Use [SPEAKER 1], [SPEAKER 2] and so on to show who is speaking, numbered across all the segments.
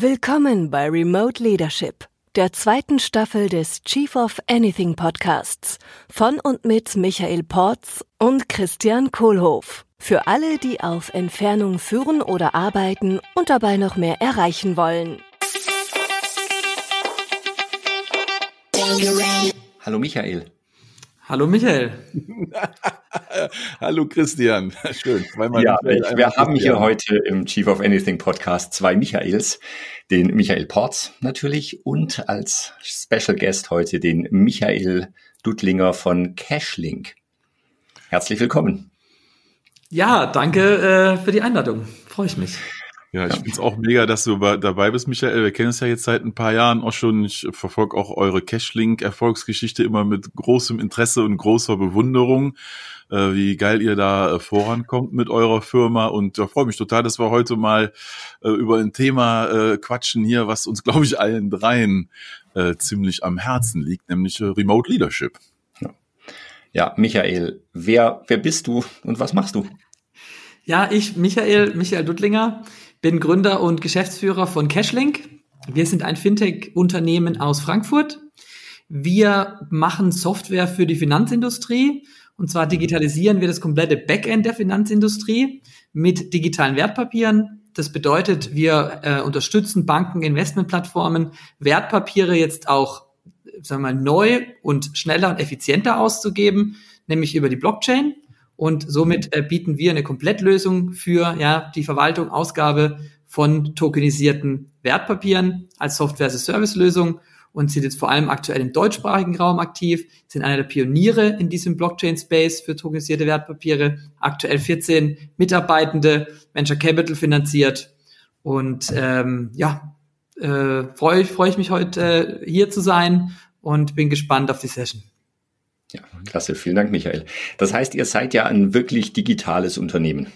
[SPEAKER 1] Willkommen bei Remote Leadership, der zweiten Staffel des Chief of Anything Podcasts von und mit Michael Porz und Christian Kohlhoff. Für alle, die auf Entfernung führen oder arbeiten und dabei noch mehr erreichen wollen.
[SPEAKER 2] Hallo Michael.
[SPEAKER 3] Hallo Michael.
[SPEAKER 4] Hallo Christian. Schön.
[SPEAKER 2] Zweimal ja, Michael, wir haben hier heute im Chief of Anything Podcast zwei Michaels. Den Michael Porz natürlich und als Special Guest heute den Michael Dudlinger von Cashlink. Herzlich willkommen.
[SPEAKER 3] Ja, danke äh, für die Einladung. Freue ich mich.
[SPEAKER 4] Ja, ich ja. finde es auch mega, dass du dabei bist, Michael. Wir kennen es ja jetzt seit ein paar Jahren auch schon. Ich verfolge auch eure Cashlink-Erfolgsgeschichte immer mit großem Interesse und großer Bewunderung, äh, wie geil ihr da äh, vorankommt mit eurer Firma. Und ja, freue mich total, dass wir heute mal äh, über ein Thema quatschen hier, was uns, glaube ich, allen dreien ziemlich am Herzen liegt, nämlich Remote Leadership.
[SPEAKER 2] Ja. ja, Michael, wer, wer bist du und was machst du?
[SPEAKER 3] Ja, ich, Michael, Michael Duttlinger, bin Gründer und Geschäftsführer von Cashlink. Wir sind ein Fintech-Unternehmen aus Frankfurt. Wir machen Software für die Finanzindustrie. Und zwar digitalisieren wir das komplette Backend der Finanzindustrie mit digitalen Wertpapieren. Das bedeutet, wir äh, unterstützen Banken, Investmentplattformen, Wertpapiere jetzt auch sagen wir mal, neu und schneller und effizienter auszugeben, nämlich über die Blockchain. Und somit äh, bieten wir eine Komplettlösung für ja, die Verwaltung, Ausgabe von tokenisierten Wertpapieren als Software-as-a-Service-Lösung und sind jetzt vor allem aktuell im deutschsprachigen Raum aktiv, sind einer der Pioniere in diesem Blockchain-Space für tokenisierte Wertpapiere, aktuell 14 Mitarbeitende, Venture Capital finanziert und ähm, ja, äh, freue freu ich mich heute äh, hier zu sein und bin gespannt auf die Session.
[SPEAKER 2] Ja, klasse. Vielen Dank, Michael. Das heißt, ihr seid ja ein wirklich digitales Unternehmen.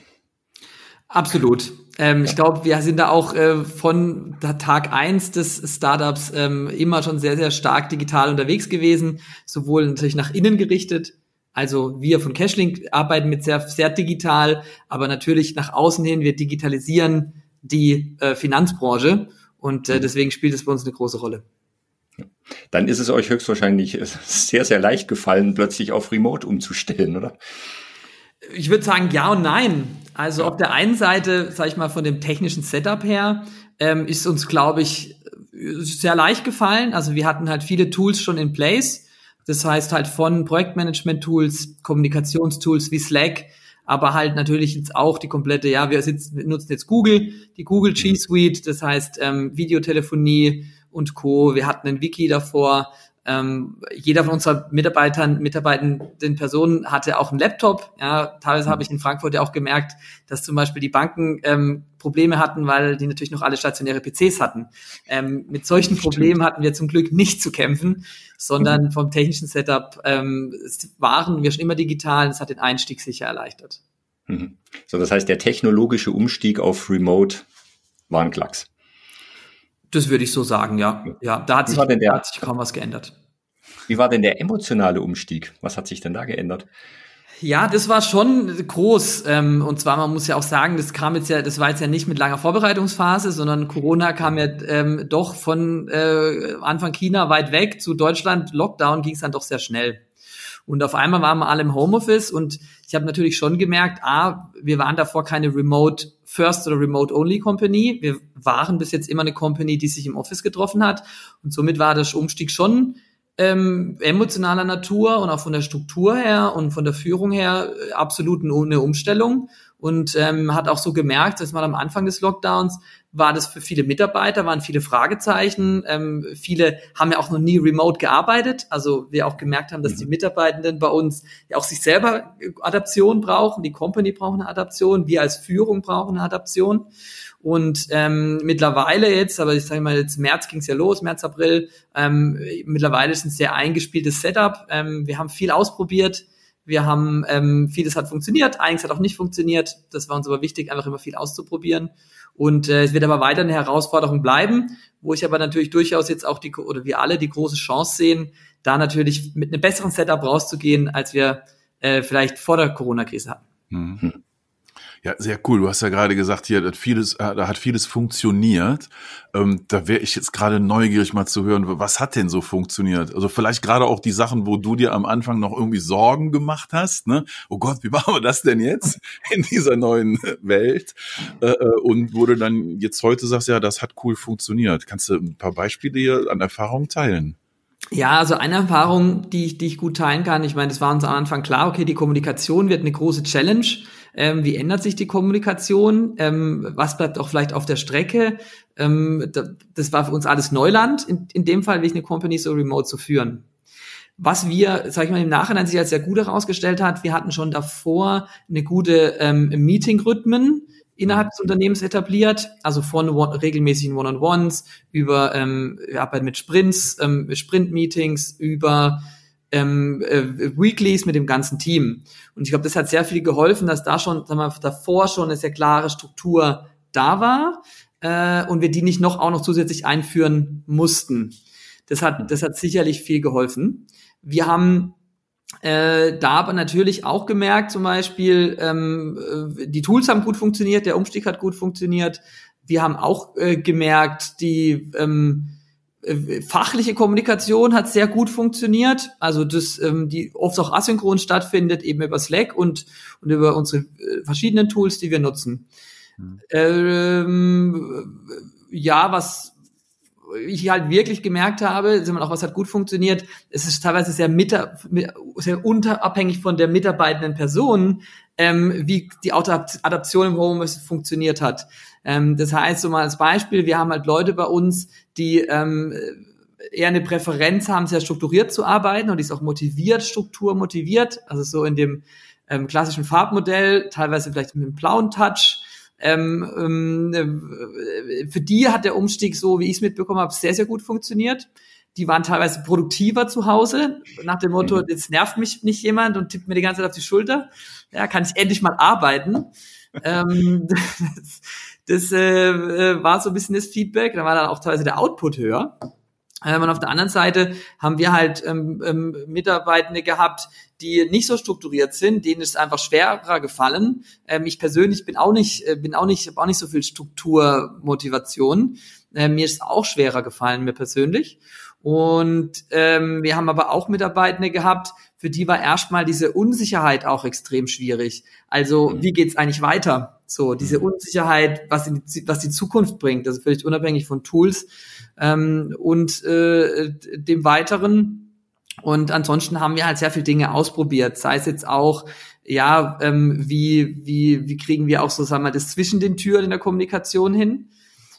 [SPEAKER 3] Absolut. Ähm, ja. Ich glaube, wir sind da auch äh, von Tag eins des Startups ähm, immer schon sehr, sehr stark digital unterwegs gewesen, sowohl natürlich nach innen gerichtet. Also wir von Cashlink arbeiten mit sehr, sehr digital, aber natürlich nach außen hin, wir digitalisieren die äh, Finanzbranche und äh, mhm. deswegen spielt es bei uns eine große Rolle.
[SPEAKER 2] Dann ist es euch höchstwahrscheinlich sehr, sehr leicht gefallen, plötzlich auf Remote umzustellen, oder?
[SPEAKER 3] Ich würde sagen ja und nein. Also auf der einen Seite, sage ich mal, von dem technischen Setup her, ähm, ist uns, glaube ich, sehr leicht gefallen. Also wir hatten halt viele Tools schon in place. Das heißt halt von Projektmanagement-Tools, Kommunikationstools wie Slack, aber halt natürlich jetzt auch die komplette, ja, wir, sitzen, wir nutzen jetzt Google, die Google G Suite, das heißt ähm, Videotelefonie, und Co. Wir hatten ein Wiki davor. Ähm, jeder von unseren Mitarbeitern, mitarbeitenden Personen hatte auch einen Laptop. Ja, teilweise habe ich in Frankfurt ja auch gemerkt, dass zum Beispiel die Banken ähm, Probleme hatten, weil die natürlich noch alle stationäre PCs hatten. Ähm, mit solchen Problemen hatten wir zum Glück nicht zu kämpfen, sondern vom technischen Setup ähm, waren wir schon immer digital. Das hat den Einstieg sicher erleichtert.
[SPEAKER 2] Mhm. So, das heißt, der technologische Umstieg auf Remote war ein Klacks.
[SPEAKER 3] Das würde ich so sagen, ja. Ja, da hat, sich, da hat sich kaum was geändert.
[SPEAKER 2] Wie war denn der emotionale Umstieg? Was hat sich denn da geändert?
[SPEAKER 3] Ja, das war schon groß. Ähm, und zwar, man muss ja auch sagen, das kam jetzt ja, das war jetzt ja nicht mit langer Vorbereitungsphase, sondern Corona kam ja ähm, doch von äh, Anfang China weit weg zu Deutschland. Lockdown ging es dann doch sehr schnell. Und auf einmal waren wir alle im Homeoffice und ich habe natürlich schon gemerkt, ah, wir waren davor keine Remote First oder Remote Only Company. Wir waren bis jetzt immer eine Company, die sich im Office getroffen hat. Und somit war der Umstieg schon ähm, emotionaler Natur und auch von der Struktur her und von der Führung her äh, absolut eine Umstellung und ähm, hat auch so gemerkt, dass mal am Anfang des Lockdowns war das für viele Mitarbeiter, waren viele Fragezeichen. Ähm, viele haben ja auch noch nie remote gearbeitet. Also wir auch gemerkt haben, dass die mhm. Mitarbeitenden bei uns ja auch sich selber Adaption brauchen. Die Company braucht eine Adaption. Wir als Führung brauchen eine Adaption. Und ähm, mittlerweile jetzt, aber ich sage mal, jetzt März ging es ja los, März, April, ähm, mittlerweile ist ein sehr eingespieltes Setup. Ähm, wir haben viel ausprobiert wir haben, ähm, vieles hat funktioniert, einiges hat auch nicht funktioniert. Das war uns aber wichtig, einfach immer viel auszuprobieren. Und äh, es wird aber weiter eine Herausforderung bleiben, wo ich aber natürlich durchaus jetzt auch die, oder wir alle die große Chance sehen, da natürlich mit einem besseren Setup rauszugehen, als wir äh, vielleicht vor der Corona-Krise hatten.
[SPEAKER 4] Mhm. Ja, sehr cool. Du hast ja gerade gesagt, hier hat vieles, äh, da hat vieles funktioniert. Ähm, da wäre ich jetzt gerade neugierig mal zu hören, was hat denn so funktioniert? Also vielleicht gerade auch die Sachen, wo du dir am Anfang noch irgendwie Sorgen gemacht hast. Ne? Oh Gott, wie machen wir das denn jetzt in dieser neuen Welt? Äh, äh, und wo du dann jetzt heute sagst, ja, das hat cool funktioniert. Kannst du ein paar Beispiele hier an Erfahrungen teilen?
[SPEAKER 3] Ja, also eine Erfahrung, die ich, die ich gut teilen kann. Ich meine, das war uns am Anfang klar, okay, die Kommunikation wird eine große Challenge. Ähm, wie ändert sich die Kommunikation? Ähm, was bleibt auch vielleicht auf der Strecke? Ähm, das war für uns alles Neuland, in, in dem Fall, wie ich eine Company so remote zu führen. Was wir, sag ich mal, im Nachhinein sich als sehr gut herausgestellt hat, wir hatten schon davor eine gute ähm, Meeting-Rhythmen innerhalb des Unternehmens etabliert, also von one, regelmäßigen One-on-Ones über ähm, Arbeit mit Sprints, ähm, Sprint-Meetings, über ähm, äh, Weeklies mit dem ganzen Team. Und ich glaube, das hat sehr viel geholfen, dass da schon, sagen wir, davor schon eine sehr klare Struktur da war äh, und wir die nicht noch auch noch zusätzlich einführen mussten. Das hat, das hat sicherlich viel geholfen. Wir haben äh, da aber natürlich auch gemerkt, zum Beispiel, ähm, äh, die Tools haben gut funktioniert, der Umstieg hat gut funktioniert. Wir haben auch äh, gemerkt, die ähm, äh, fachliche Kommunikation hat sehr gut funktioniert. Also das, ähm, die oft auch asynchron stattfindet, eben über Slack und, und über unsere äh, verschiedenen Tools, die wir nutzen. Mhm. Ähm, ja, was ich halt wirklich gemerkt habe, auch was hat gut funktioniert, es ist teilweise sehr, mit, sehr unterabhängig von der mitarbeitenden Person, ähm, wie die Adaption im Homeoffice funktioniert hat. Ähm, das heißt, so mal als Beispiel, wir haben halt Leute bei uns, die ähm, eher eine Präferenz haben, sehr strukturiert zu arbeiten und die ist auch motiviert, Struktur motiviert, also so in dem ähm, klassischen Farbmodell, teilweise vielleicht mit einem blauen Touch, ähm, ähm, äh, für die hat der Umstieg, so wie ich es mitbekommen habe, sehr, sehr gut funktioniert. Die waren teilweise produktiver zu Hause, nach dem Motto, mhm. jetzt nervt mich nicht jemand und tippt mir die ganze Zeit auf die Schulter. Ja, kann ich endlich mal arbeiten. ähm, das das äh, äh, war so ein bisschen das Feedback. Da war dann auch teilweise der Output höher. Ähm, und auf der anderen Seite haben wir halt ähm, ähm, Mitarbeitende gehabt, die nicht so strukturiert sind, denen ist einfach schwerer gefallen. Ähm, ich persönlich bin auch nicht, äh, bin auch nicht, habe auch nicht so viel Strukturmotivation. Äh, mir ist auch schwerer gefallen, mir persönlich. Und ähm, wir haben aber auch Mitarbeitende gehabt, für die war erstmal diese Unsicherheit auch extrem schwierig. Also mhm. wie geht's eigentlich weiter? So diese mhm. Unsicherheit, was, in die, was die Zukunft bringt, also völlig unabhängig von Tools ähm, und äh, dem Weiteren. Und ansonsten haben wir halt sehr viele Dinge ausprobiert, sei es jetzt auch, ja, ähm, wie, wie, wie kriegen wir auch so, sagen wir, das zwischen den Türen in der Kommunikation hin.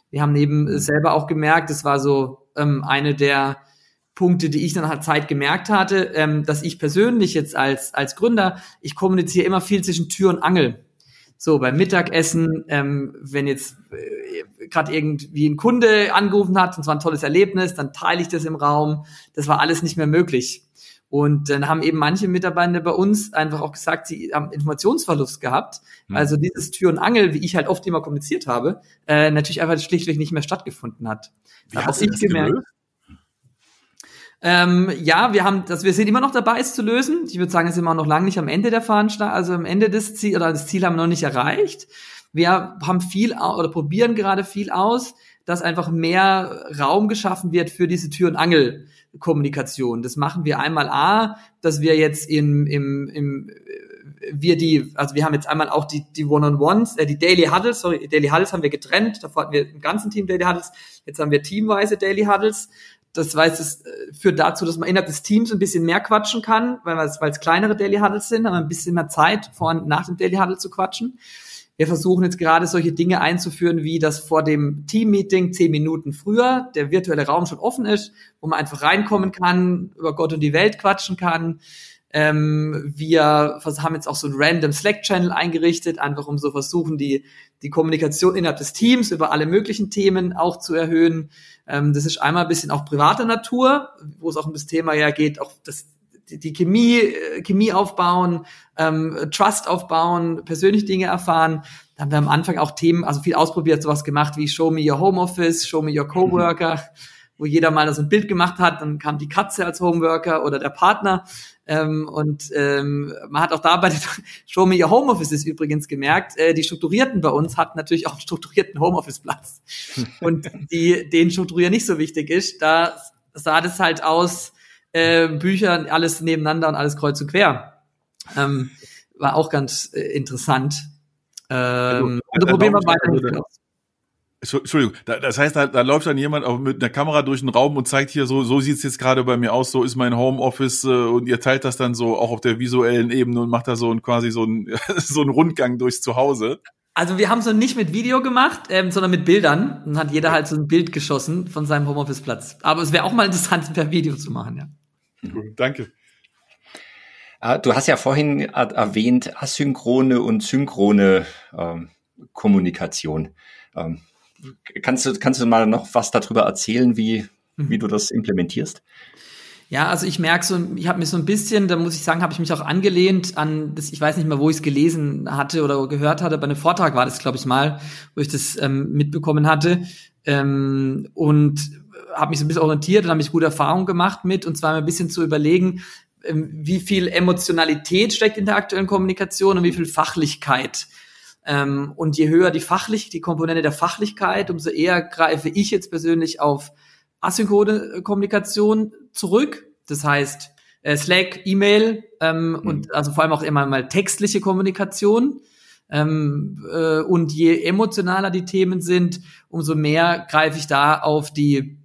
[SPEAKER 3] Wir haben eben selber auch gemerkt, es war so ähm, eine der Punkte, die ich dann halt Zeit gemerkt hatte, ähm, dass ich persönlich jetzt als, als Gründer, ich kommuniziere immer viel zwischen Tür und Angel. So, beim Mittagessen, ähm, wenn jetzt äh, gerade irgendwie ein Kunde angerufen hat und es war ein tolles Erlebnis, dann teile ich das im Raum. Das war alles nicht mehr möglich. Und dann haben eben manche Mitarbeiter bei uns einfach auch gesagt, sie haben Informationsverlust gehabt. Mhm. Also dieses Tür und Angel, wie ich halt oft immer kommuniziert habe, äh, natürlich einfach schlichtweg nicht mehr stattgefunden hat.
[SPEAKER 4] Wie hast du das gemerkt. Gelöst?
[SPEAKER 3] Ähm, ja, wir haben, das, wir sind immer noch dabei, es zu lösen. Ich würde sagen, es sind wir noch lange nicht am Ende der Veranstaltung, also am Ende des Ziels, oder das Ziel haben wir noch nicht erreicht. Wir haben viel oder probieren gerade viel aus, dass einfach mehr Raum geschaffen wird für diese Tür- und Angel-Kommunikation. Das machen wir einmal A, dass wir jetzt im, im, im wir die, also wir haben jetzt einmal auch die, die One-on-Ones, äh, die Daily Huddles, sorry, Daily Huddles haben wir getrennt, davor hatten wir im ganzen Team Daily Huddles, jetzt haben wir teamweise Daily Huddles das weiß es äh, führt dazu, dass man innerhalb des Teams ein bisschen mehr quatschen kann, weil es, kleinere Daily Huddles sind, haben wir ein bisschen mehr Zeit vor und nach dem Daily Huddle zu quatschen. Wir versuchen jetzt gerade solche Dinge einzuführen, wie das vor dem Team-Meeting zehn Minuten früher der virtuelle Raum schon offen ist, wo man einfach reinkommen kann, über Gott und die Welt quatschen kann. Ähm, wir haben jetzt auch so einen random Slack-Channel eingerichtet, einfach um so versuchen, die, die Kommunikation innerhalb des Teams über alle möglichen Themen auch zu erhöhen. Ähm, das ist einmal ein bisschen auch privater Natur, wo es auch um das Thema ja geht, auch das, die, Chemie, äh, Chemie aufbauen, ähm, Trust aufbauen, persönliche Dinge erfahren. Da haben wir am Anfang auch Themen, also viel ausprobiert, sowas gemacht wie Show me your home office, Show me your coworker. Mhm wo jeder mal so ein Bild gemacht hat, dann kam die Katze als Homeworker oder der Partner. Ähm, und ähm, man hat auch da bei den Show Me Your Homeoffice übrigens gemerkt, äh, die Strukturierten bei uns hatten natürlich auch einen strukturierten Homeoffice-Platz. Und die, denen Strukturier nicht so wichtig ist, da sah das halt aus, äh, Bücher, alles nebeneinander und alles kreuz und quer. Ähm, war auch ganz äh, interessant. Ähm, also, probieren wir weiter.
[SPEAKER 4] Entschuldigung, das heißt, da, da läuft dann jemand auch mit einer Kamera durch den Raum und zeigt hier so, so sieht's jetzt gerade bei mir aus, so ist mein Homeoffice äh, und ihr teilt das dann so auch auf der visuellen Ebene und macht da so ein quasi so ein so ein Rundgang durchs Zuhause.
[SPEAKER 3] Also wir haben so nicht mit Video gemacht, ähm, sondern mit Bildern. Dann hat jeder halt so ein Bild geschossen von seinem Homeoffice-Platz. Aber es wäre auch mal interessant, per Video zu machen, ja.
[SPEAKER 4] Gut, danke.
[SPEAKER 2] Ah, du hast ja vorhin erwähnt, asynchrone und synchrone ähm, Kommunikation. Ähm, kannst, du, kannst du mal noch was darüber erzählen, wie, mhm. wie du das implementierst?
[SPEAKER 3] Ja, also ich merke so, ich habe mir so ein bisschen, da muss ich sagen, habe ich mich auch angelehnt an das, ich weiß nicht mehr, wo ich es gelesen hatte oder gehört hatte, bei einem Vortrag war das, glaube ich, mal, wo ich das ähm, mitbekommen hatte. Ähm, und habe mich so ein bisschen orientiert und habe mich gute Erfahrungen gemacht mit, und zwar ein bisschen zu überlegen, ähm, wie viel Emotionalität steckt in der aktuellen Kommunikation und wie viel Fachlichkeit. Ähm, und je höher die fachlich, die Komponente der Fachlichkeit, umso eher greife ich jetzt persönlich auf asynchrone Kommunikation zurück. Das heißt, äh, Slack, E-Mail ähm, mhm. und also vor allem auch immer mal textliche Kommunikation. Ähm, äh, und je emotionaler die Themen sind, umso mehr greife ich da auf die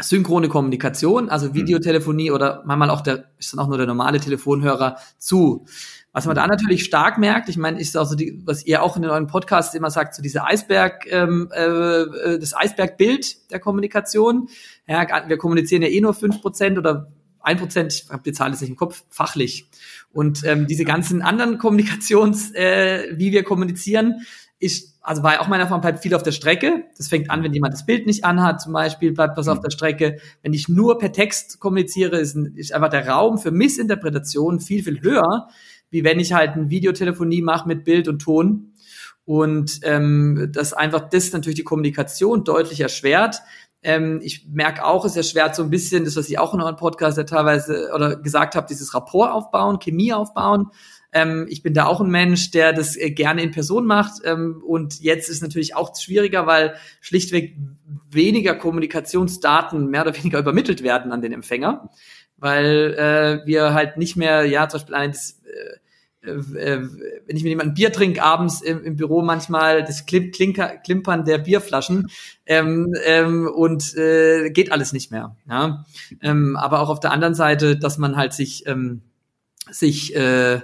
[SPEAKER 3] synchrone Kommunikation, also mhm. Videotelefonie oder manchmal auch der, ist dann auch nur der normale Telefonhörer zu. Was man da natürlich stark merkt, ich meine, ist auch so die, was ihr auch in den neuen Podcasts immer sagt, so diese Eisberg, ähm, äh, äh, das Eisbergbild der Kommunikation. Ja, wir kommunizieren ja eh nur fünf Prozent oder ein Prozent, ich habe die Zahl jetzt nicht im Kopf, fachlich. Und ähm, diese ganzen anderen Kommunikations, äh, wie wir kommunizieren, ist, also war ja auch meiner Erfahrung, bleibt viel auf der Strecke. Das fängt an, wenn jemand das Bild nicht anhat, zum Beispiel, bleibt was mhm. auf der Strecke. Wenn ich nur per Text kommuniziere, ist, ist einfach der Raum für Missinterpretation viel, viel höher, wie wenn ich halt eine Videotelefonie mache mit Bild und Ton. Und ähm, das einfach das natürlich die Kommunikation deutlich erschwert. Ähm, ich merke auch, es erschwert so ein bisschen, das, was ich auch in eurem Podcast ja teilweise oder gesagt habe, dieses Rapport aufbauen, Chemie aufbauen. Ähm, ich bin da auch ein Mensch, der das äh, gerne in Person macht. Ähm, und jetzt ist natürlich auch schwieriger, weil schlichtweg weniger Kommunikationsdaten mehr oder weniger übermittelt werden an den Empfänger. Weil äh, wir halt nicht mehr, ja, zum Beispiel eins, äh, äh, wenn ich mit jemandem Bier trinke abends im, im Büro manchmal das Klinker, Klimpern der Bierflaschen ähm, ähm, und äh, geht alles nicht mehr. Ja? Ähm, aber auch auf der anderen Seite, dass man halt sich ähm, sich äh,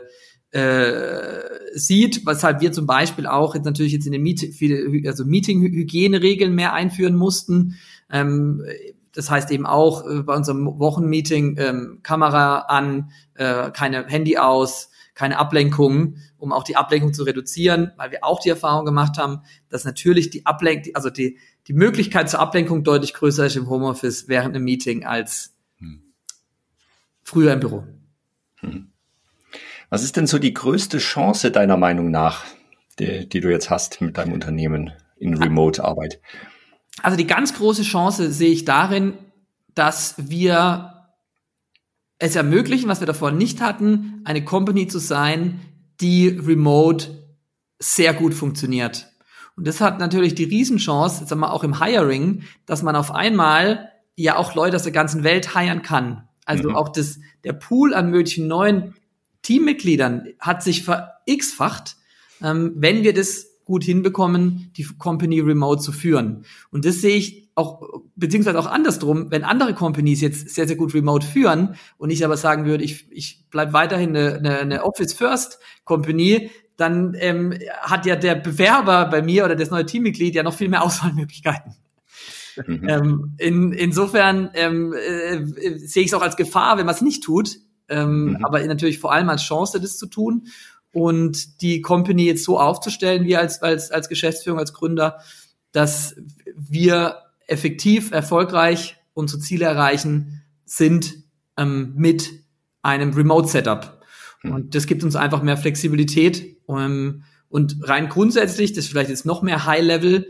[SPEAKER 3] äh, sieht, weshalb wir zum Beispiel auch jetzt natürlich jetzt in den Meet viele, also Meeting-Hygieneregeln mehr einführen mussten. Ähm, das heißt eben auch äh, bei unserem Wochenmeeting ähm, Kamera an, äh, keine Handy aus, keine Ablenkung, um auch die Ablenkung zu reduzieren, weil wir auch die Erfahrung gemacht haben, dass natürlich die Ablenkung, also die, die Möglichkeit zur Ablenkung deutlich größer ist im Homeoffice während einem Meeting als hm. früher im Büro. Hm.
[SPEAKER 2] Was ist denn so die größte Chance deiner Meinung nach, die, die du jetzt hast mit deinem Unternehmen in Remote-Arbeit?
[SPEAKER 3] Also die ganz große Chance sehe ich darin, dass wir es ermöglichen, was wir davor nicht hatten, eine Company zu sein, die remote sehr gut funktioniert. Und das hat natürlich die Riesenchance, sagen wir auch im Hiring, dass man auf einmal ja auch Leute aus der ganzen Welt hiren kann. Also mhm. auch das, der Pool an möglichen neuen Teammitgliedern hat sich ver-x-facht, ähm, wenn wir das gut hinbekommen, die Company remote zu führen. Und das sehe ich auch, beziehungsweise auch andersrum, wenn andere Companies jetzt sehr, sehr gut remote führen und ich aber sagen würde, ich, ich bleibe weiterhin eine, eine, eine Office First Company, dann ähm, hat ja der Bewerber bei mir oder das neue Teammitglied ja noch viel mehr Auswahlmöglichkeiten. Mhm. Ähm, in, insofern ähm, äh, sehe ich es auch als Gefahr, wenn man es nicht tut, ähm, mhm. aber natürlich vor allem als Chance, das zu tun und die Company jetzt so aufzustellen, wir als, als, als Geschäftsführung, als Gründer, dass wir effektiv, erfolgreich unsere Ziele erreichen, sind ähm, mit einem Remote-Setup. Mhm. Und das gibt uns einfach mehr Flexibilität. Ähm, und rein grundsätzlich, das ist vielleicht jetzt noch mehr High-Level,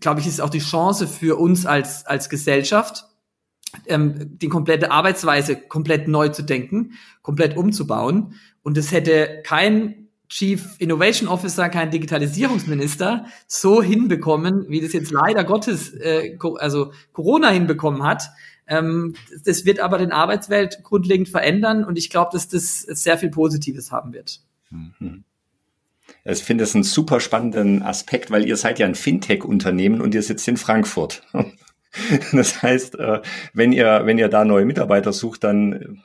[SPEAKER 3] glaube ich, ist auch die Chance für uns als, als Gesellschaft, ähm, die komplette Arbeitsweise komplett neu zu denken, komplett umzubauen. Und es hätte kein Chief Innovation Officer, kein Digitalisierungsminister so hinbekommen, wie das jetzt leider Gottes, äh, also Corona hinbekommen hat. Ähm, das wird aber den Arbeitswelt grundlegend verändern und ich glaube, dass das sehr viel Positives haben wird. Mhm.
[SPEAKER 2] Ich finde das einen super spannenden Aspekt, weil ihr seid ja ein Fintech-Unternehmen und ihr sitzt in Frankfurt. Das heißt, äh, wenn ihr, wenn ihr da neue Mitarbeiter sucht, dann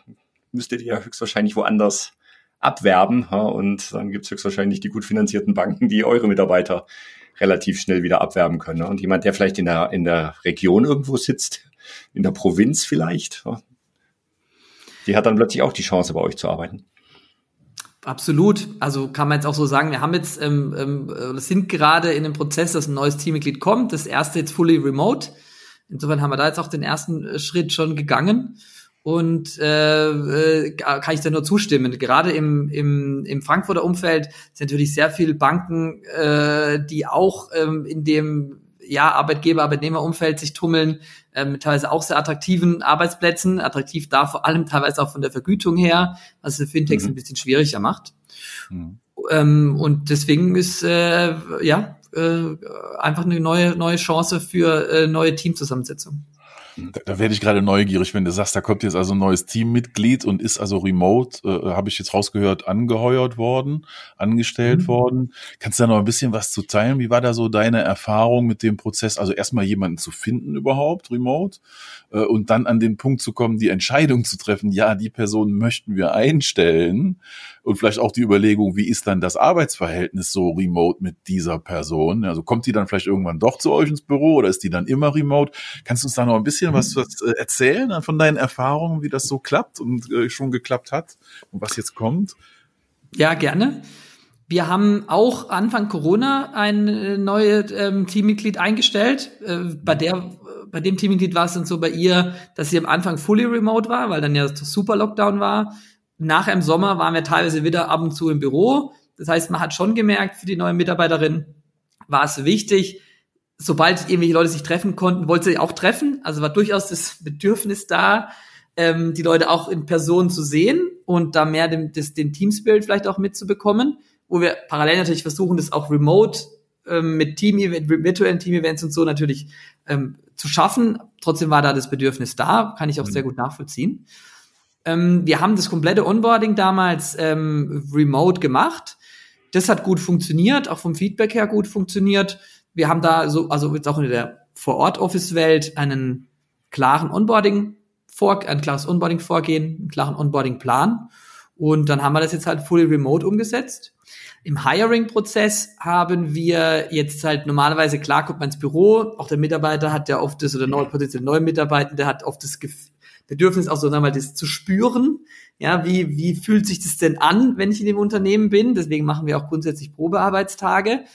[SPEAKER 2] müsstet ihr ja höchstwahrscheinlich woanders abwerben. Und dann gibt es höchstwahrscheinlich die gut finanzierten Banken, die eure Mitarbeiter relativ schnell wieder abwerben können. Und jemand, der vielleicht in der, in der Region irgendwo sitzt, in der Provinz vielleicht, die hat dann plötzlich auch die Chance, bei euch zu arbeiten.
[SPEAKER 3] Absolut. Also kann man jetzt auch so sagen, wir haben jetzt, ähm, ähm, sind gerade in dem Prozess, dass ein neues Teammitglied kommt. Das erste jetzt fully remote. Insofern haben wir da jetzt auch den ersten äh, Schritt schon gegangen. Und äh, äh, kann ich da nur zustimmen. Gerade im, im, im Frankfurter Umfeld sind natürlich sehr viele Banken, äh, die auch ähm, in dem ja, Arbeitgeber, Arbeitnehmerumfeld sich tummeln, äh, mit teilweise auch sehr attraktiven Arbeitsplätzen, attraktiv da vor allem teilweise auch von der Vergütung her, was für Fintechs mhm. ein bisschen schwieriger macht. Mhm. Ähm, und deswegen ist äh, ja äh, einfach eine neue neue Chance für äh, neue Teamzusammensetzung.
[SPEAKER 4] Da, da werde ich gerade neugierig, wenn du sagst, da kommt jetzt also ein neues Teammitglied und ist also remote, äh, habe ich jetzt rausgehört, angeheuert worden, angestellt mhm. worden. Kannst du da noch ein bisschen was zu teilen? Wie war da so deine Erfahrung mit dem Prozess? Also erstmal jemanden zu finden überhaupt, remote, äh, und dann an den Punkt zu kommen, die Entscheidung zu treffen, ja, die Person möchten wir einstellen und vielleicht auch die Überlegung, wie ist dann das Arbeitsverhältnis so remote mit dieser Person? Also kommt die dann vielleicht irgendwann doch zu euch ins Büro oder ist die dann immer remote? Kannst du uns da noch ein bisschen was, mhm. was äh, erzählen von deinen Erfahrungen, wie das so klappt und äh, schon geklappt hat und was jetzt kommt?
[SPEAKER 3] Ja, gerne. Wir haben auch Anfang Corona ein äh, neues ähm, Teammitglied eingestellt. Äh, bei der, bei dem Teammitglied war es dann so bei ihr, dass sie am Anfang fully remote war, weil dann ja super Lockdown war. Nachher im Sommer waren wir teilweise wieder ab und zu im Büro. Das heißt, man hat schon gemerkt, für die neue Mitarbeiterin war es wichtig, sobald irgendwelche Leute sich treffen konnten, wollte sie auch treffen. Also war durchaus das Bedürfnis da, ähm, die Leute auch in Person zu sehen und da mehr den, das, den Teamspirit vielleicht auch mitzubekommen, wo wir parallel natürlich versuchen, das auch remote ähm, mit Team virtuellen Team-Events und so natürlich ähm, zu schaffen. Trotzdem war da das Bedürfnis da, kann ich auch mhm. sehr gut nachvollziehen. Ähm, wir haben das komplette Onboarding damals ähm, remote gemacht. Das hat gut funktioniert, auch vom Feedback her gut funktioniert. Wir haben da so, also jetzt auch in der Vor-Ort-Office-Welt einen klaren Onboarding vor, ein klares Onboarding-Vorgehen, einen klaren Onboarding-Plan. Und dann haben wir das jetzt halt fully remote umgesetzt. Im Hiring-Prozess haben wir jetzt halt normalerweise, klar kommt man ins Büro, auch der Mitarbeiter hat ja oft das, oder neue, potenziell neue Mitarbeitende hat oft das Gefühl, Bedürfnis auch so einmal das zu spüren. Ja, wie, wie fühlt sich das denn an, wenn ich in dem Unternehmen bin? Deswegen machen wir auch grundsätzlich Probearbeitstage.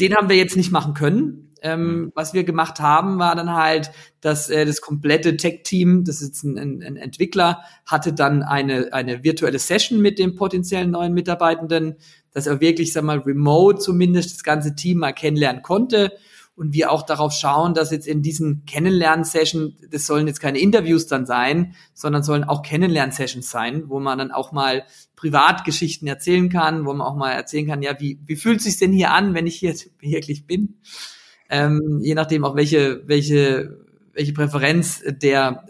[SPEAKER 3] Den haben wir jetzt nicht machen können. Ähm, mhm. was wir gemacht haben, war dann halt, dass äh, das komplette Tech-Team, das ist ein, ein, ein, Entwickler, hatte dann eine, eine virtuelle Session mit dem potenziellen neuen Mitarbeitenden, dass er wirklich, sag mal, remote zumindest das ganze Team mal kennenlernen konnte und wir auch darauf schauen, dass jetzt in diesen Kennenlern-Session, das sollen jetzt keine Interviews dann sein, sondern sollen auch Kennenlern-Sessions sein, wo man dann auch mal Privatgeschichten erzählen kann, wo man auch mal erzählen kann, ja, wie, wie fühlt sich denn hier an, wenn ich hier wirklich bin? Ähm, je nachdem auch welche, welche, welche Präferenz der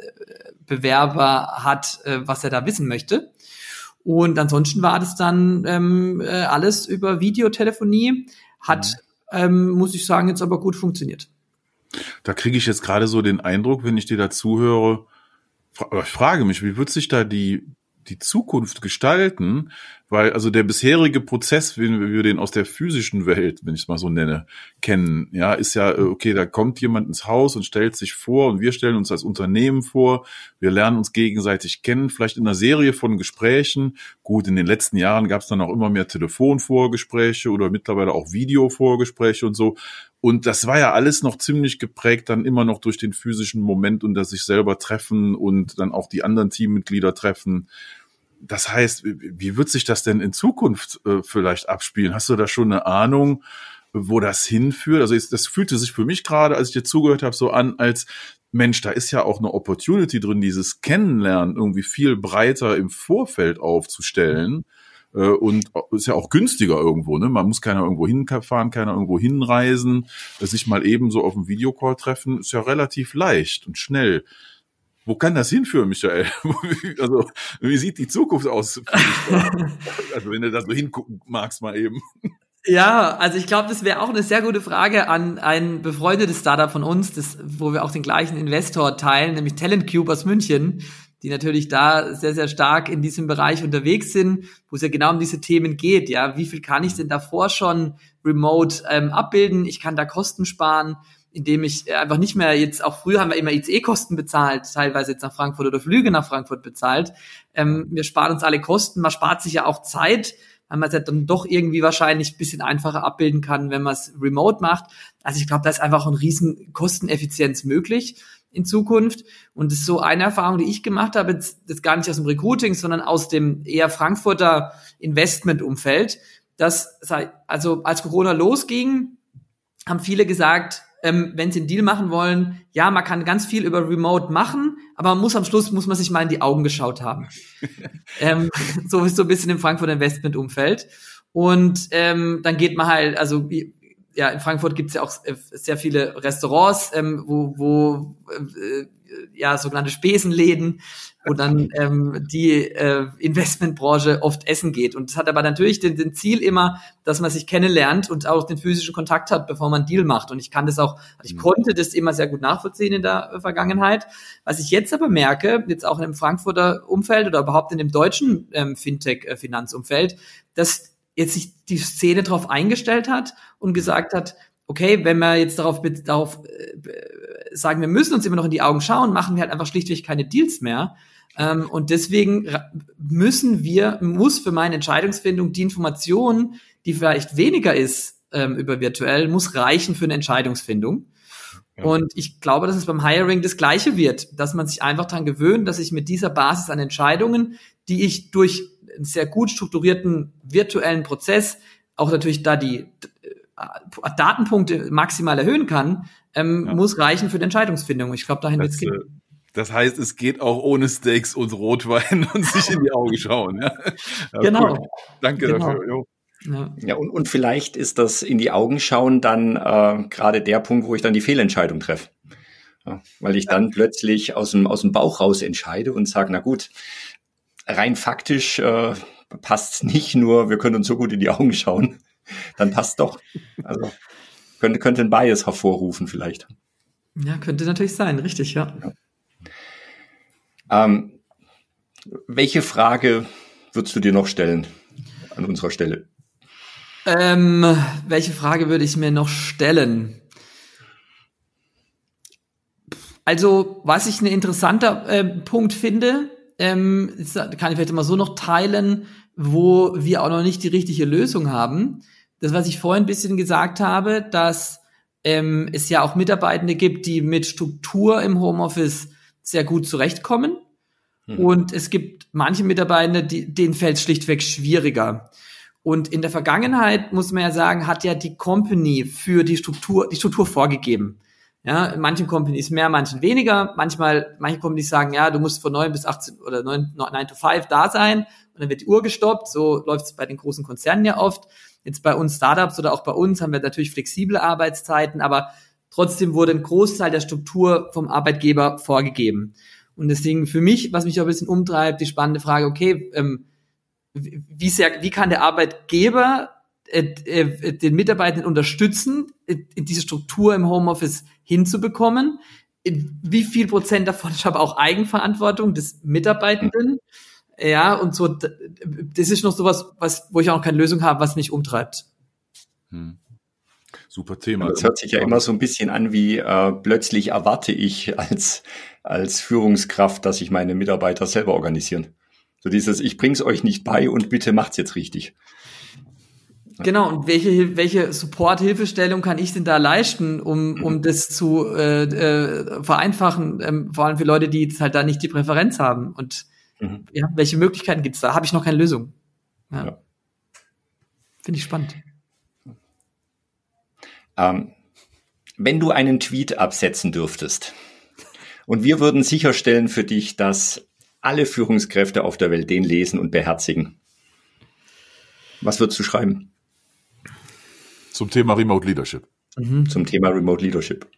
[SPEAKER 3] Bewerber hat, äh, was er da wissen möchte. Und ansonsten war das dann ähm, äh, alles über Videotelefonie, hat mhm ähm, muss ich sagen, jetzt aber gut funktioniert.
[SPEAKER 4] Da kriege ich jetzt gerade so den Eindruck, wenn ich dir da zuhöre, ich frage mich, wie wird sich da die, die Zukunft gestalten, weil also der bisherige Prozess, wenn wir den aus der physischen Welt, wenn ich es mal so nenne, kennen, ja, ist ja, äh, okay, da kommt jemand ins Haus und stellt sich vor und wir stellen uns als Unternehmen vor, wir lernen uns gegenseitig kennen, vielleicht in einer Serie von Gesprächen. Gut, in den letzten Jahren gab es dann auch immer mehr Telefonvorgespräche oder mittlerweile auch Videovorgespräche und so. Und das war ja alles noch ziemlich geprägt dann immer noch durch den physischen Moment und das sich selber treffen und dann auch die anderen Teammitglieder treffen das heißt, wie wird sich das denn in Zukunft äh, vielleicht abspielen? Hast du da schon eine Ahnung, wo das hinführt. Also das fühlte sich für mich gerade, als ich dir zugehört habe, so an, als Mensch, da ist ja auch eine Opportunity drin, dieses Kennenlernen irgendwie viel breiter im Vorfeld aufzustellen. Äh, und ist ja auch günstiger irgendwo, ne? Man muss keiner irgendwo hinfahren, keiner irgendwo hinreisen, sich mal eben so auf dem Videocall treffen, ist ja relativ leicht und schnell. Wo kann das hinführen, Michael? also, wie sieht die Zukunft aus? also, wenn du da so hingucken magst, mal eben.
[SPEAKER 3] Ja, also ich glaube, das wäre auch eine sehr gute Frage an ein befreundetes Startup von uns, das, wo wir auch den gleichen Investor teilen, nämlich Talent Cube aus München, die natürlich da sehr, sehr stark in diesem Bereich unterwegs sind, wo es ja genau um diese Themen geht. Ja, wie viel kann ich denn davor schon remote ähm, abbilden? Ich kann da Kosten sparen indem ich einfach nicht mehr jetzt, auch früher haben wir immer ICE-Kosten bezahlt, teilweise jetzt nach Frankfurt oder Flüge nach Frankfurt bezahlt. Ähm, wir sparen uns alle Kosten, man spart sich ja auch Zeit, weil man es ja dann doch irgendwie wahrscheinlich ein bisschen einfacher abbilden kann, wenn man es remote macht. Also ich glaube, da ist einfach ein riesen Kosteneffizienz möglich in Zukunft. Und das ist so eine Erfahrung, die ich gemacht habe, das gar nicht aus dem Recruiting, sondern aus dem eher Frankfurter Investmentumfeld. Das, also als Corona losging, haben viele gesagt, ähm, wenn sie einen Deal machen wollen, ja, man kann ganz viel über Remote machen, aber man muss am Schluss, muss man sich mal in die Augen geschaut haben. ähm, so ist so ein bisschen im Frankfurt Investment Umfeld. Und ähm, dann geht man halt, also ja, in Frankfurt gibt es ja auch äh, sehr viele Restaurants, ähm, wo, wo äh, ja sogenannte Spesenläden, wo dann ähm, die äh, Investmentbranche oft essen geht. Und es hat aber natürlich den, den Ziel immer, dass man sich kennenlernt und auch den physischen Kontakt hat, bevor man einen Deal macht. Und ich kann das auch, ich mhm. konnte das immer sehr gut nachvollziehen in der Vergangenheit. Was ich jetzt aber merke, jetzt auch im Frankfurter Umfeld oder überhaupt in dem deutschen ähm, Fintech-Finanzumfeld, dass jetzt sich die Szene darauf eingestellt hat und gesagt hat, okay, wenn wir jetzt darauf, darauf äh, sagen, wir müssen uns immer noch in die Augen schauen, machen wir halt einfach schlichtweg keine Deals mehr. Ähm, und deswegen müssen wir, muss für meine Entscheidungsfindung die Information, die vielleicht weniger ist ähm, über virtuell, muss reichen für eine Entscheidungsfindung. Ja. Und ich glaube, dass es beim Hiring das Gleiche wird, dass man sich einfach daran gewöhnt, dass ich mit dieser Basis an Entscheidungen, die ich durch einen sehr gut strukturierten virtuellen Prozess auch natürlich da die äh, Datenpunkte maximal erhöhen kann, ähm, ja. muss reichen für die Entscheidungsfindung. Ich glaube, dahin wird es gehen. Äh,
[SPEAKER 4] das heißt, es geht auch ohne Steaks und Rotwein und sich in die Augen schauen. Ja?
[SPEAKER 3] ja genau.
[SPEAKER 4] Cool. Danke genau. dafür. Jo.
[SPEAKER 2] Ja. ja, und, und vielleicht ist das in die Augen schauen dann äh, gerade der Punkt, wo ich dann die Fehlentscheidung treffe. Ja, weil ich dann plötzlich aus dem, aus dem Bauch raus entscheide und sage, na gut, rein faktisch äh, passt nicht nur, wir können uns so gut in die Augen schauen, dann passt doch. Also könnte, könnte ein Bias hervorrufen vielleicht.
[SPEAKER 3] Ja, könnte natürlich sein, richtig, ja. ja.
[SPEAKER 2] Ähm, welche Frage würdest du dir noch stellen an unserer Stelle?
[SPEAKER 3] Ähm, welche Frage würde ich mir noch stellen? Also, was ich ein interessanter äh, Punkt finde, ähm, kann ich vielleicht mal so noch teilen, wo wir auch noch nicht die richtige Lösung haben. Das, was ich vorhin ein bisschen gesagt habe, dass ähm, es ja auch Mitarbeitende gibt, die mit Struktur im Homeoffice sehr gut zurechtkommen. Mhm. Und es gibt manche Mitarbeiter, die, denen fällt es schlichtweg schwieriger. Und in der Vergangenheit, muss man ja sagen, hat ja die Company für die Struktur, die Struktur vorgegeben. Ja, in manchen Companies mehr, manchen weniger. Manchmal, manche Companies sagen, ja, du musst von 9 bis 18 oder 9, 9 to 5 da sein und dann wird die Uhr gestoppt. So läuft es bei den großen Konzernen ja oft. Jetzt bei uns Startups oder auch bei uns haben wir natürlich flexible Arbeitszeiten, aber trotzdem wurde ein Großteil der Struktur vom Arbeitgeber vorgegeben. Und deswegen für mich, was mich auch ein bisschen umtreibt, die spannende Frage, okay, ähm, wie sehr, wie kann der Arbeitgeber den Mitarbeitenden unterstützen, äh, diese Struktur im Homeoffice hinzubekommen? Wie viel Prozent davon ist aber auch Eigenverantwortung des Mitarbeitenden? Ja, und so, das ist noch sowas, was, wo ich auch noch keine Lösung habe, was mich umtreibt. Hm.
[SPEAKER 4] Super Thema.
[SPEAKER 2] Das hört sich ja immer so ein bisschen an wie äh, plötzlich erwarte ich als als Führungskraft, dass sich meine Mitarbeiter selber organisieren. So dieses, ich bring's euch nicht bei und bitte macht's jetzt richtig.
[SPEAKER 3] Genau, und welche, welche Support-Hilfestellung kann ich denn da leisten, um, um das zu äh, äh, vereinfachen, ähm, vor allem für Leute, die halt da nicht die Präferenz haben? Und mhm. ja, welche Möglichkeiten gibt's da? Habe ich noch keine Lösung. Ja. ja. Finde ich spannend.
[SPEAKER 2] Ähm, wenn du einen Tweet absetzen dürftest und wir würden sicherstellen für dich, dass alle Führungskräfte auf der Welt den lesen und beherzigen, was würdest du schreiben?
[SPEAKER 4] Zum Thema Remote Leadership.
[SPEAKER 2] Mhm. Zum Thema Remote Leadership.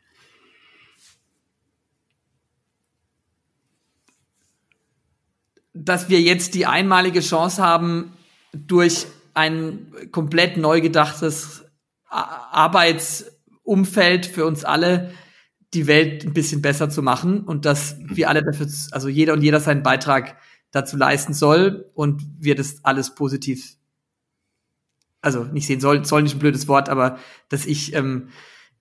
[SPEAKER 3] Dass wir jetzt die einmalige Chance haben, durch ein komplett neu gedachtes Arbeitsumfeld für uns alle die Welt ein bisschen besser zu machen und dass wir alle dafür, also jeder und jeder seinen Beitrag dazu leisten soll und wir das alles positiv, also nicht sehen soll, soll nicht ein blödes Wort, aber dass ich, ähm,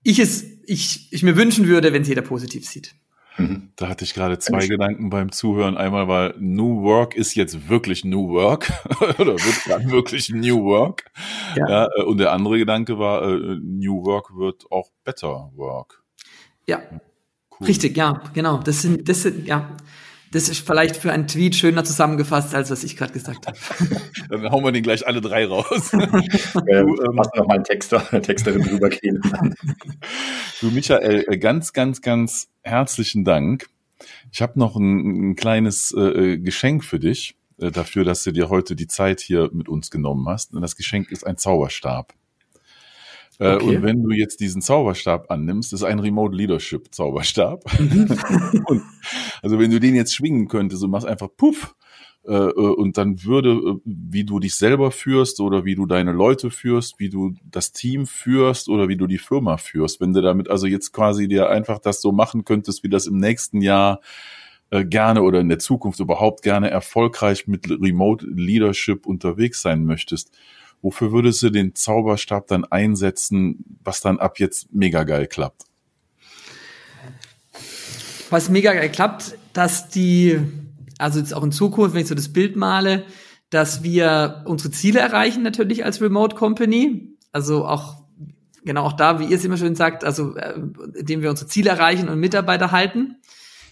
[SPEAKER 3] ich es, ich, ich mir wünschen würde, wenn es jeder positiv sieht.
[SPEAKER 4] Mhm. Da hatte ich gerade zwei Gedanken beim Zuhören. Einmal war New Work ist jetzt wirklich New Work oder wird gerade wirklich New Work. Ja. ja. Äh, und der andere Gedanke war äh, New Work wird auch Better Work.
[SPEAKER 3] Ja. Cool. Richtig, ja, genau. Das sind, das sind, ja. Das ist vielleicht für einen Tweet schöner zusammengefasst, als was ich gerade gesagt habe.
[SPEAKER 4] Dann hauen wir den gleich alle drei raus.
[SPEAKER 2] ähm, du, ähm, noch mal einen Texter, eine Texterin drüber gehen.
[SPEAKER 4] du, Michael, äh, ganz, ganz, ganz herzlichen Dank. Ich habe noch ein, ein kleines äh, äh, Geschenk für dich, äh, dafür, dass du dir heute die Zeit hier mit uns genommen hast. Und das Geschenk ist ein Zauberstab. Äh, okay. Und wenn du jetzt diesen Zauberstab annimmst, ist ein Remote Leadership Zauberstab. Mhm. und, also wenn du den jetzt schwingen könntest und machst einfach puff, äh, äh, und dann würde, wie du dich selber führst oder wie du deine Leute führst, wie du das Team führst oder wie du die Firma führst, wenn du damit also jetzt quasi dir einfach das so machen könntest, wie das im nächsten Jahr gerne oder in der Zukunft überhaupt gerne erfolgreich mit Remote Leadership unterwegs sein möchtest, Wofür würdest du den Zauberstab dann einsetzen, was dann ab jetzt mega geil klappt?
[SPEAKER 3] Was mega geil klappt, dass die, also jetzt auch in Zukunft, wenn ich so das Bild male, dass wir unsere Ziele erreichen natürlich als Remote Company. Also auch, genau auch da, wie ihr es immer schön sagt, also äh, indem wir unsere Ziele erreichen und Mitarbeiter halten,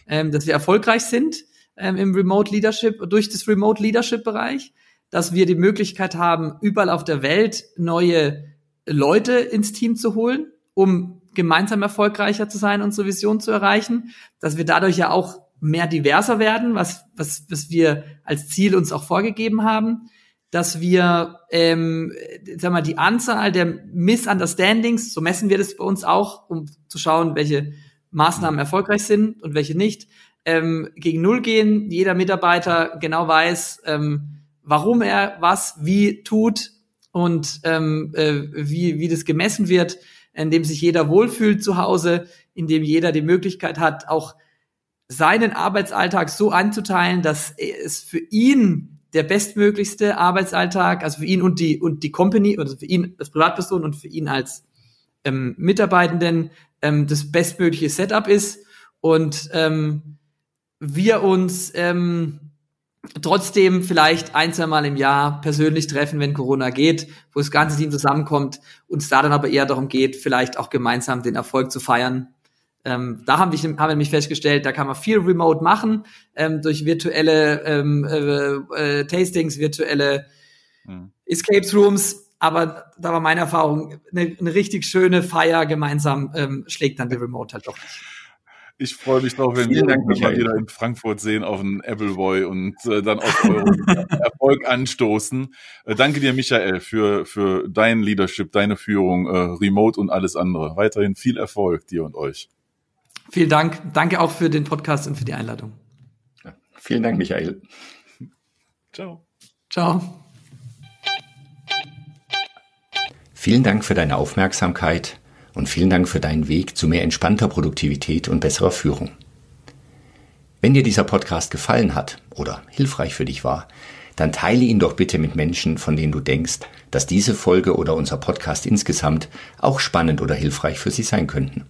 [SPEAKER 3] ähm, dass wir erfolgreich sind ähm, im Remote Leadership, durch das Remote Leadership Bereich dass wir die Möglichkeit haben, überall auf der Welt neue Leute ins Team zu holen, um gemeinsam erfolgreicher zu sein, unsere Vision zu erreichen, dass wir dadurch ja auch mehr diverser werden, was, was, was wir als Ziel uns auch vorgegeben haben, dass wir, ähm, sag mal, die Anzahl der Misunderstandings, so messen wir das bei uns auch, um zu schauen, welche Maßnahmen erfolgreich sind und welche nicht, ähm, gegen Null gehen. Jeder Mitarbeiter genau weiß, ähm, warum er was wie tut und ähm, äh, wie, wie das gemessen wird, indem sich jeder wohlfühlt zu Hause, indem jeder die Möglichkeit hat, auch seinen Arbeitsalltag so anzuteilen, dass es für ihn der bestmöglichste Arbeitsalltag, also für ihn und die und die Company, oder für ihn als Privatperson und für ihn als ähm, Mitarbeitenden ähm, das bestmögliche Setup ist und ähm, wir uns ähm, trotzdem vielleicht ein, zwei Mal im Jahr persönlich treffen, wenn Corona geht, wo das ganze Team zusammenkommt, uns da dann aber eher darum geht, vielleicht auch gemeinsam den Erfolg zu feiern. Ähm, da haben wir, haben wir nämlich festgestellt, da kann man viel remote machen, ähm, durch virtuelle ähm, äh, äh, Tastings, virtuelle mhm. Escape Rooms. Aber da war meine Erfahrung, eine, eine richtig schöne Feier gemeinsam ähm, schlägt dann die Remote halt doch nicht.
[SPEAKER 4] Ich freue mich drauf, wenn wir Dank, mal wieder in Frankfurt sehen auf einen Appleboy und äh, dann auf euren Erfolg anstoßen. Äh, danke dir, Michael, für, für dein Leadership, deine Führung, äh, Remote und alles andere. Weiterhin viel Erfolg dir und euch.
[SPEAKER 3] Vielen Dank. Danke auch für den Podcast und für die Einladung.
[SPEAKER 2] Ja, vielen Dank, Michael.
[SPEAKER 3] Ciao. Ciao.
[SPEAKER 2] Vielen Dank für deine Aufmerksamkeit und vielen Dank für deinen Weg zu mehr entspannter Produktivität und besserer Führung. Wenn dir dieser Podcast gefallen hat oder hilfreich für dich war, dann teile ihn doch bitte mit Menschen, von denen du denkst, dass diese Folge oder unser Podcast insgesamt auch spannend oder hilfreich für sie sein könnten.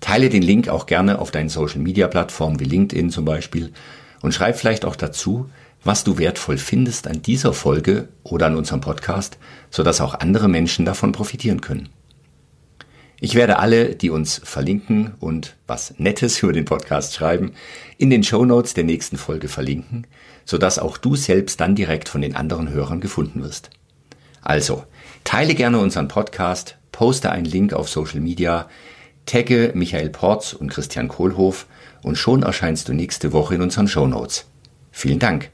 [SPEAKER 2] Teile den Link auch gerne auf deinen Social-Media-Plattformen wie LinkedIn zum Beispiel und schreib vielleicht auch dazu, was du wertvoll findest an dieser Folge oder an unserem Podcast, sodass auch andere Menschen davon profitieren können. Ich werde alle, die uns verlinken und was Nettes über den Podcast schreiben, in den Show Notes der nächsten Folge verlinken, sodass auch du selbst dann direkt von den anderen Hörern gefunden wirst. Also, teile gerne unseren Podcast, poste einen Link auf Social Media, tagge Michael Porz und Christian Kohlhoff und schon erscheinst du nächste Woche in unseren Show Notes. Vielen Dank.